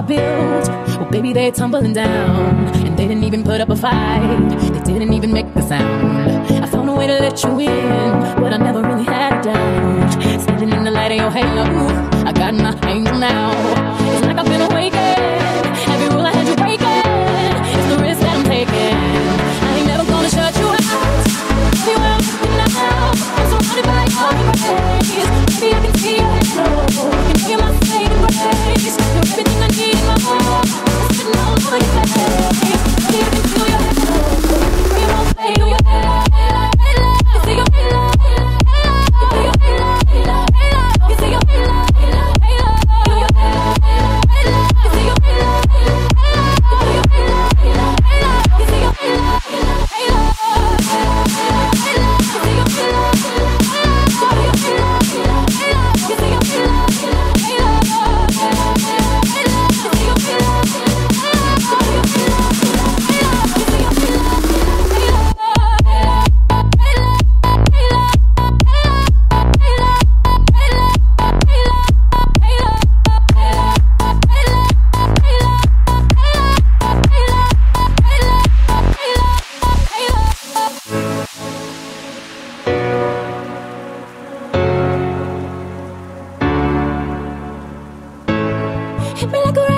Oh, tumbling down, and they didn't even put up a fight. They didn't even make the sound. I found a way to let you in, but I never really had a doubt. Standing in the light of your halo, I got my angel now. me like a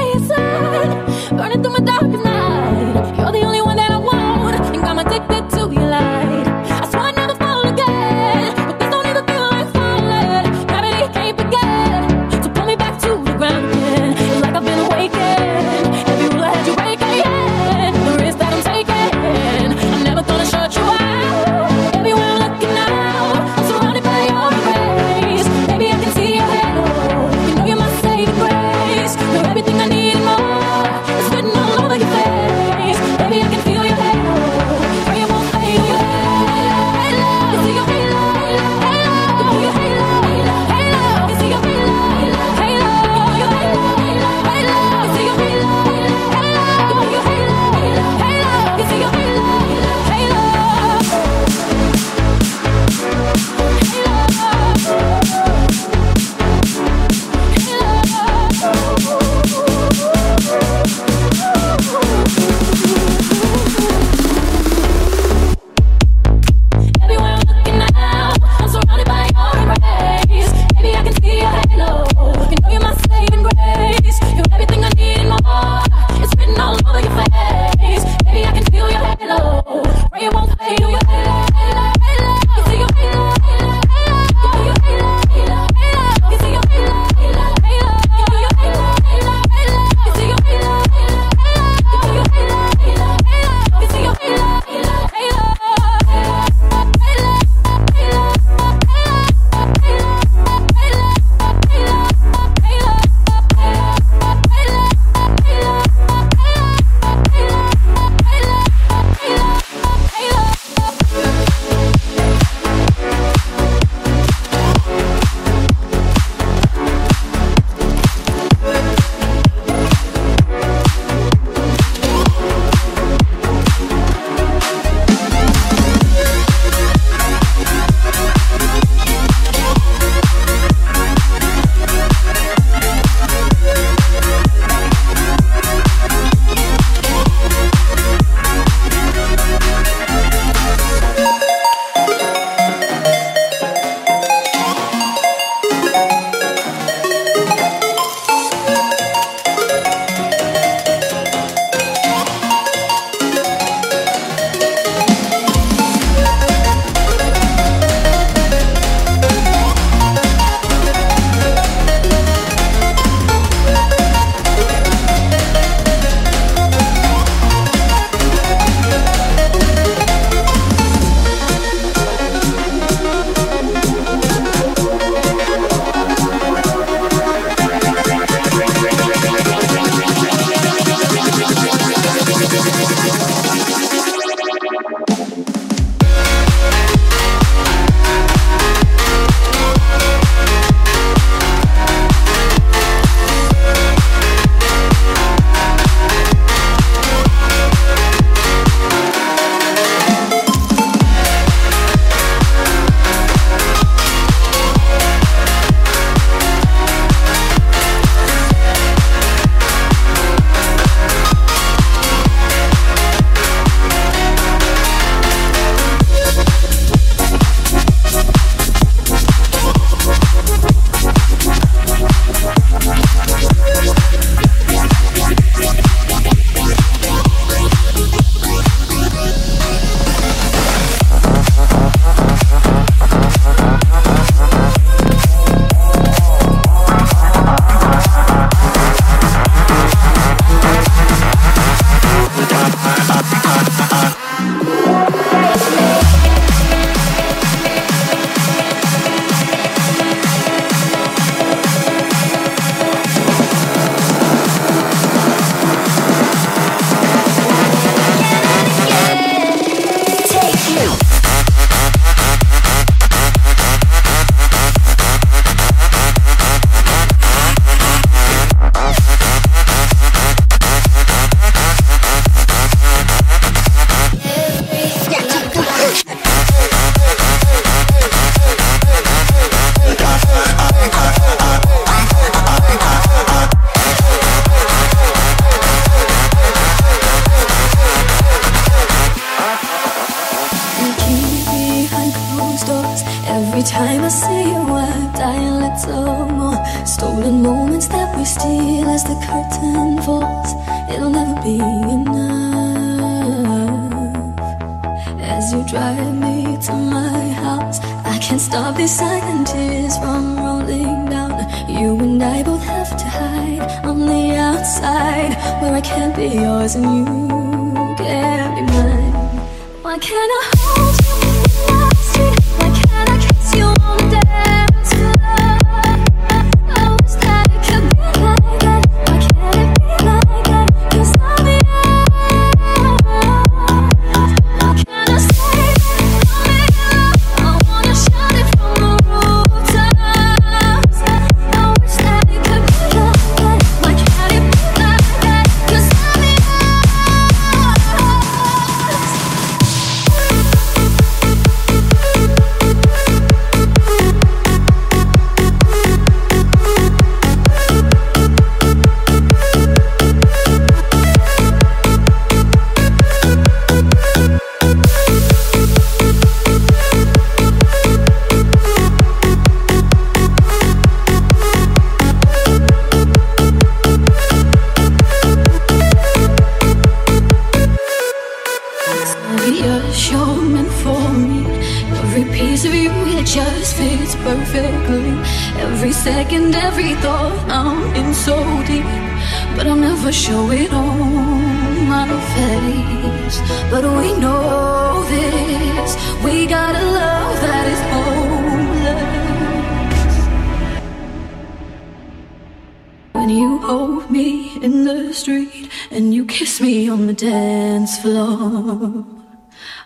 on the dance floor.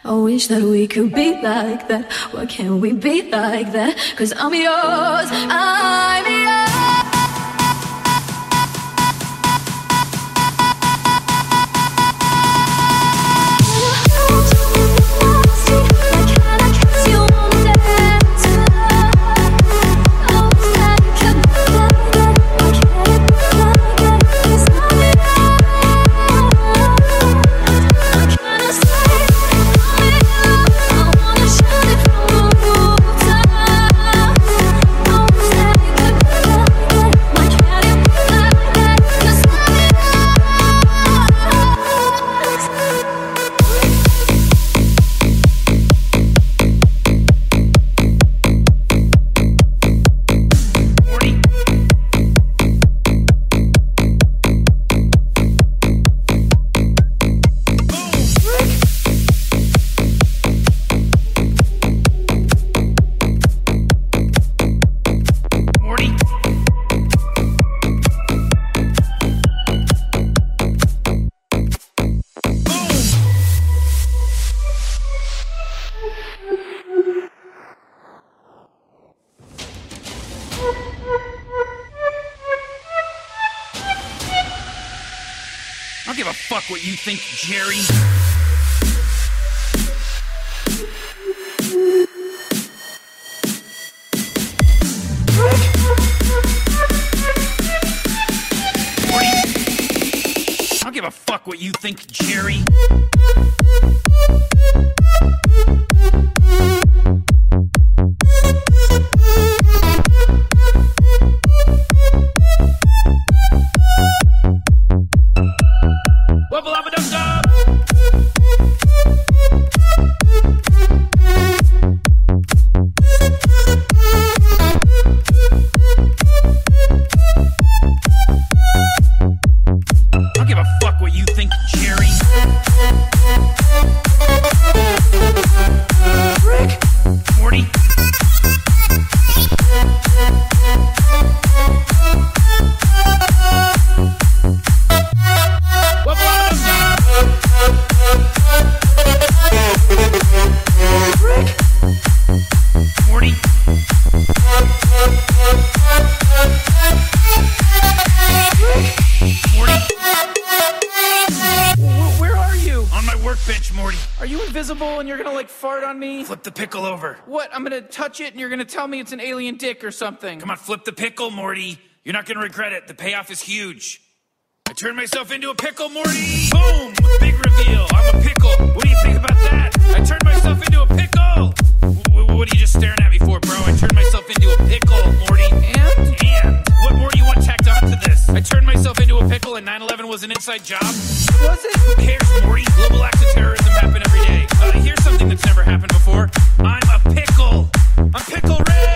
I wish that we could be like that. Why can't we be like that? Cause I'm yours, I'm yours. Think, Jerry. I'm gonna touch it and you're gonna tell me it's an alien dick or something. Come on, flip the pickle, Morty. You're not gonna regret it. The payoff is huge. I turned myself into a pickle, Morty. Boom! Big reveal. I'm a pickle. What do you think about that? I turned myself into a pickle. W what are you just staring at me for, bro? I turned myself into a pickle, Morty. And? And? What more do you want tacked on to this? I turned myself into a pickle and 9-11 was an inside job. Was it? Who cares, Morty? Global acts of terrorism happen every day. Uh, here's something that's never happened before. I'm a pickle. I'm Pickle Rick.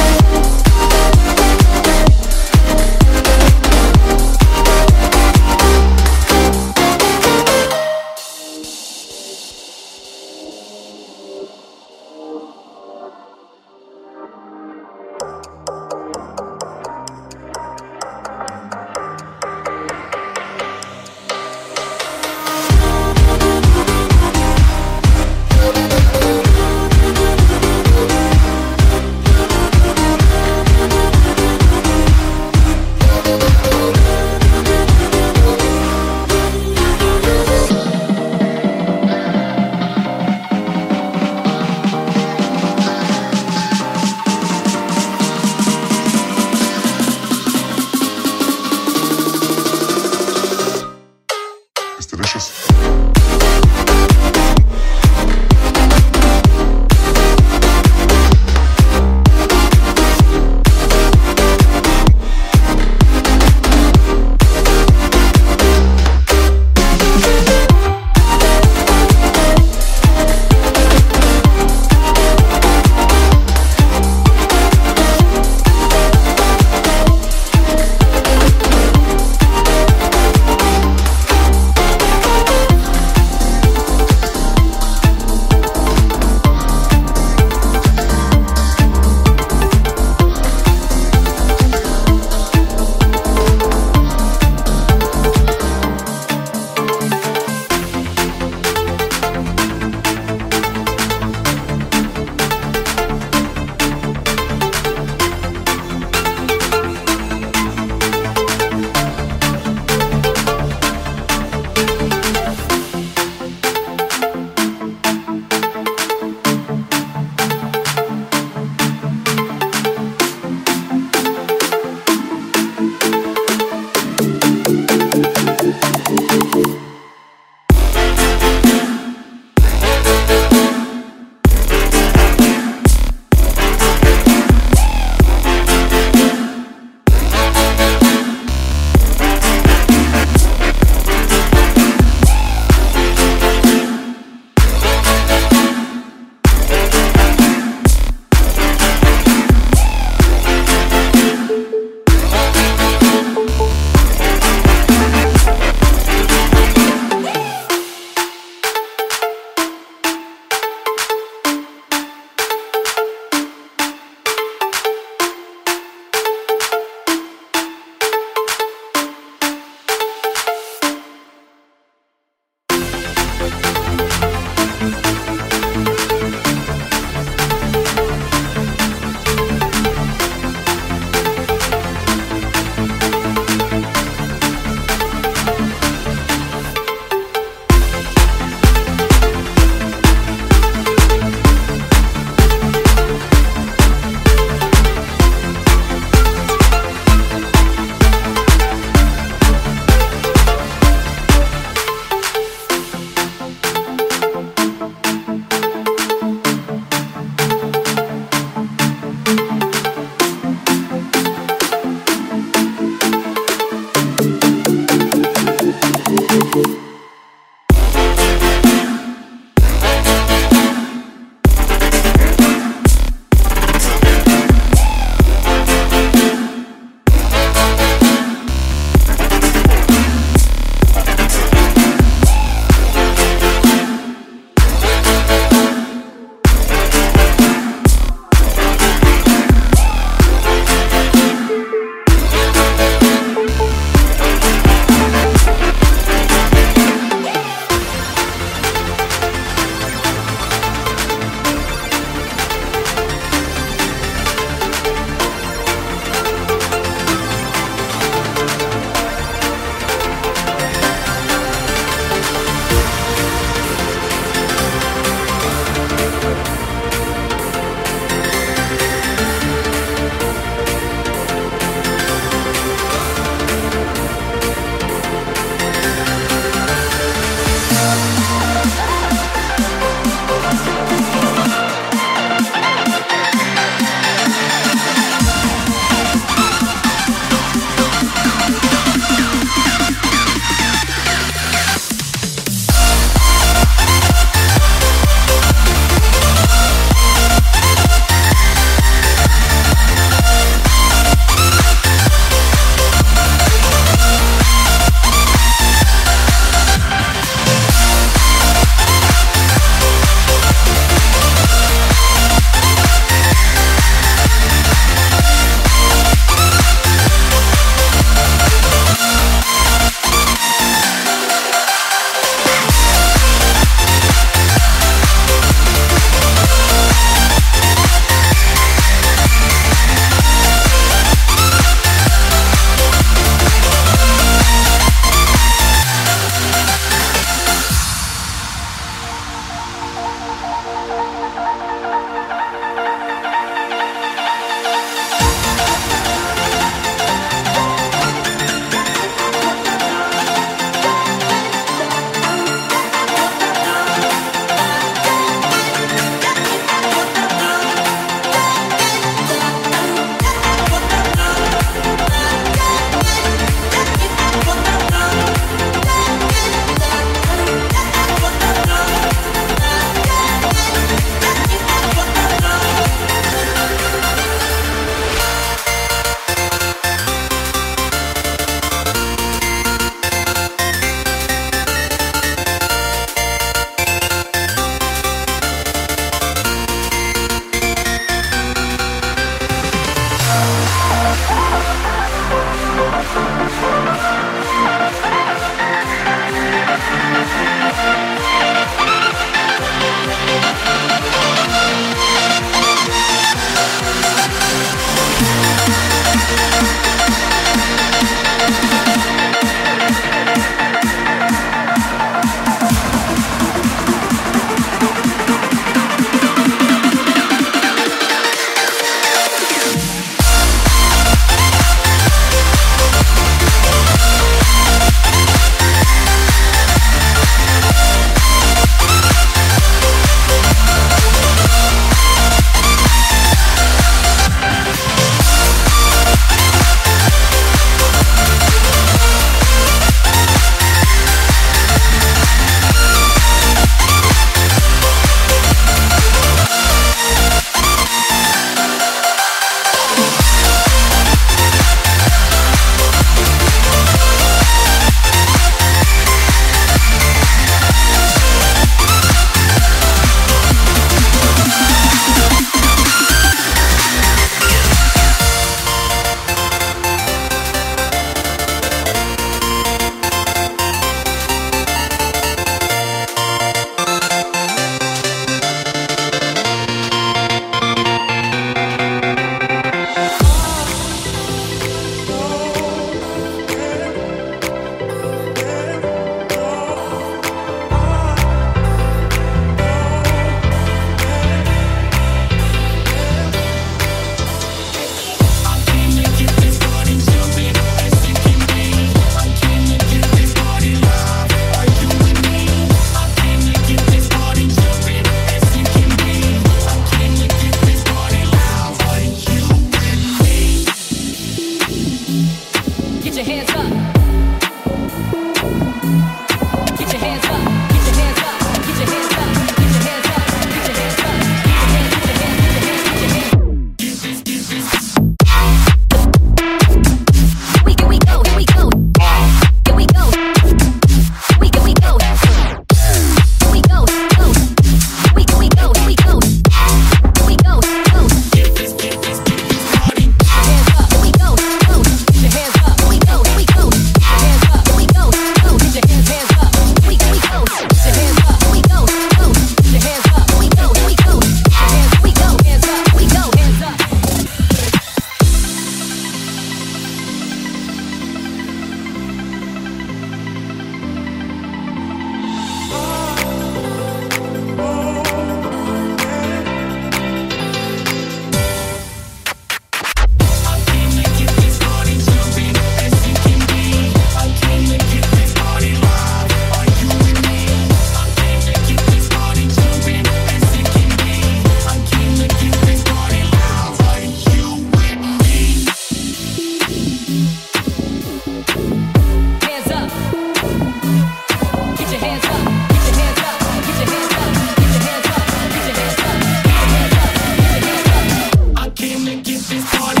party.